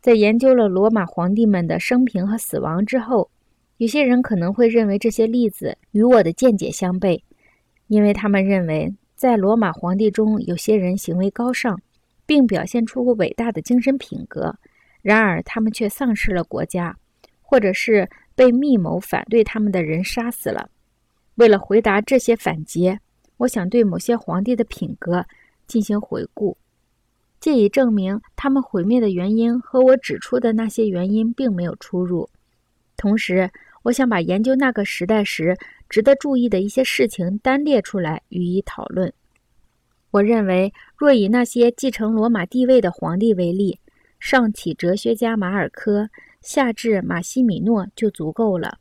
在研究了罗马皇帝们的生平和死亡之后，有些人可能会认为这些例子与我的见解相悖，因为他们认为在罗马皇帝中有些人行为高尚，并表现出过伟大的精神品格，然而他们却丧失了国家，或者是被密谋反对他们的人杀死了。为了回答这些反诘，我想对某些皇帝的品格进行回顾。借以证明他们毁灭的原因和我指出的那些原因并没有出入。同时，我想把研究那个时代时值得注意的一些事情单列出来予以讨论。我认为，若以那些继承罗马地位的皇帝为例，上起哲学家马尔科，下至马西米诺就足够了。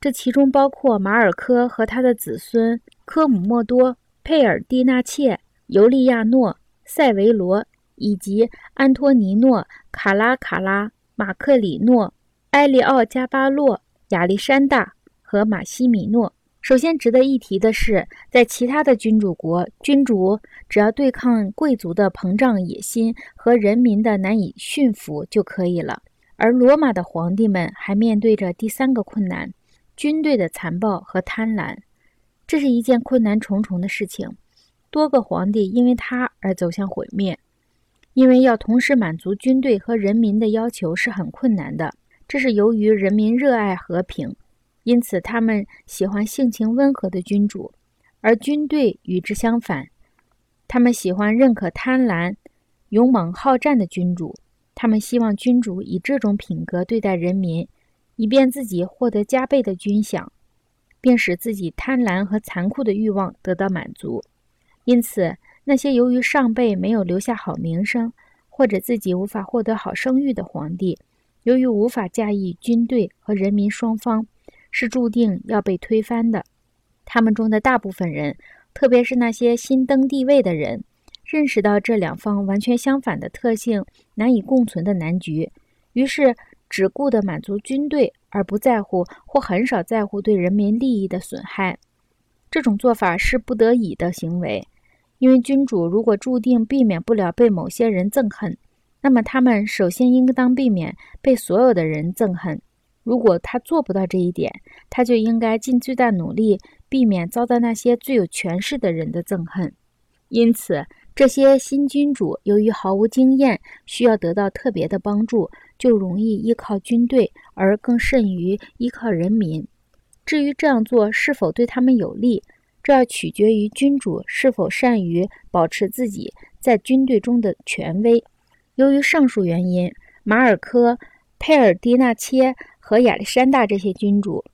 这其中包括马尔科和他的子孙科姆莫多、佩尔蒂纳切、尤利亚诺、塞维罗。以及安托尼诺、卡拉卡拉、马克里诺、埃利奥加巴洛、亚历山大和马西米诺。首先值得一提的是，在其他的君主国，君主只要对抗贵族的膨胀野心和人民的难以驯服就可以了。而罗马的皇帝们还面对着第三个困难：军队的残暴和贪婪。这是一件困难重重的事情，多个皇帝因为他而走向毁灭。因为要同时满足军队和人民的要求是很困难的，这是由于人民热爱和平，因此他们喜欢性情温和的君主，而军队与之相反，他们喜欢认可贪婪、勇猛好战的君主。他们希望君主以这种品格对待人民，以便自己获得加倍的军饷，并使自己贪婪和残酷的欲望得到满足。因此。那些由于上辈没有留下好名声，或者自己无法获得好声誉的皇帝，由于无法驾驭军队和人民双方，是注定要被推翻的。他们中的大部分人，特别是那些新登帝位的人，认识到这两方完全相反的特性难以共存的难局，于是只顾得满足军队，而不在乎或很少在乎对人民利益的损害。这种做法是不得已的行为。因为君主如果注定避免不了被某些人憎恨，那么他们首先应当避免被所有的人憎恨。如果他做不到这一点，他就应该尽最大努力避免遭到那些最有权势的人的憎恨。因此，这些新君主由于毫无经验，需要得到特别的帮助，就容易依靠军队，而更甚于依靠人民。至于这样做是否对他们有利，这要取决于君主是否善于保持自己在军队中的权威。由于上述原因，马尔科、佩尔迪纳切和亚历山大这些君主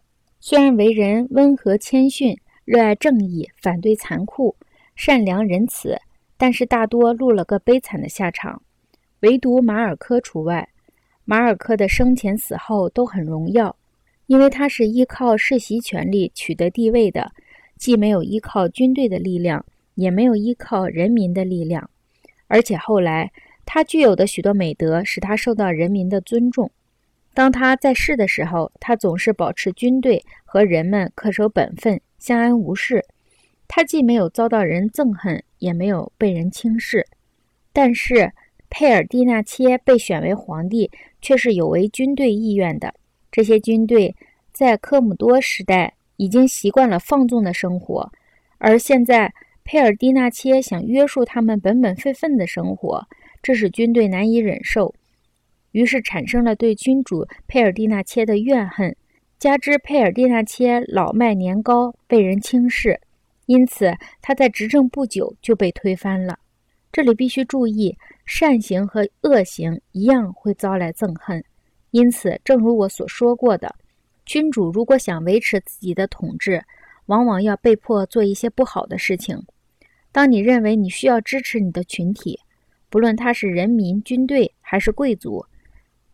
虽然为人温和谦逊、热爱正义、反对残酷、善良仁慈，但是大多落了个悲惨的下场。唯独马尔科除外。马尔科的生前死后都很荣耀，因为他是依靠世袭权力取得地位的。既没有依靠军队的力量，也没有依靠人民的力量，而且后来他具有的许多美德使他受到人民的尊重。当他在世的时候，他总是保持军队和人们恪守本分、相安无事。他既没有遭到人憎恨，也没有被人轻视。但是佩尔蒂纳切被选为皇帝，却是有违军队意愿的。这些军队在科姆多时代。已经习惯了放纵的生活，而现在佩尔蒂纳切想约束他们本本分分的生活，这使军队难以忍受，于是产生了对君主佩尔蒂纳切的怨恨。加之佩尔蒂纳切老迈年高，被人轻视，因此他在执政不久就被推翻了。这里必须注意，善行和恶行一样会招来憎恨，因此，正如我所说过的。君主如果想维持自己的统治，往往要被迫做一些不好的事情。当你认为你需要支持你的群体，不论他是人民、军队还是贵族，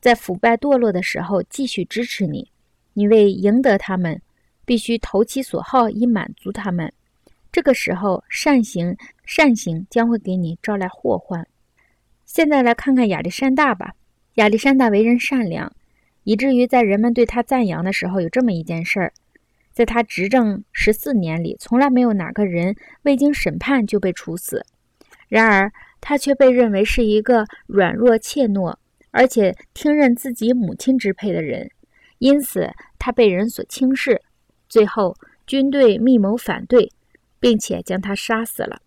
在腐败堕落的时候继续支持你，你为赢得他们，必须投其所好以满足他们。这个时候，善行善行将会给你招来祸患。现在来看看亚历山大吧。亚历山大为人善良。以至于在人们对他赞扬的时候，有这么一件事儿：在他执政十四年里，从来没有哪个人未经审判就被处死。然而，他却被认为是一个软弱怯懦、而且听任自己母亲支配的人，因此他被人所轻视。最后，军队密谋反对，并且将他杀死了。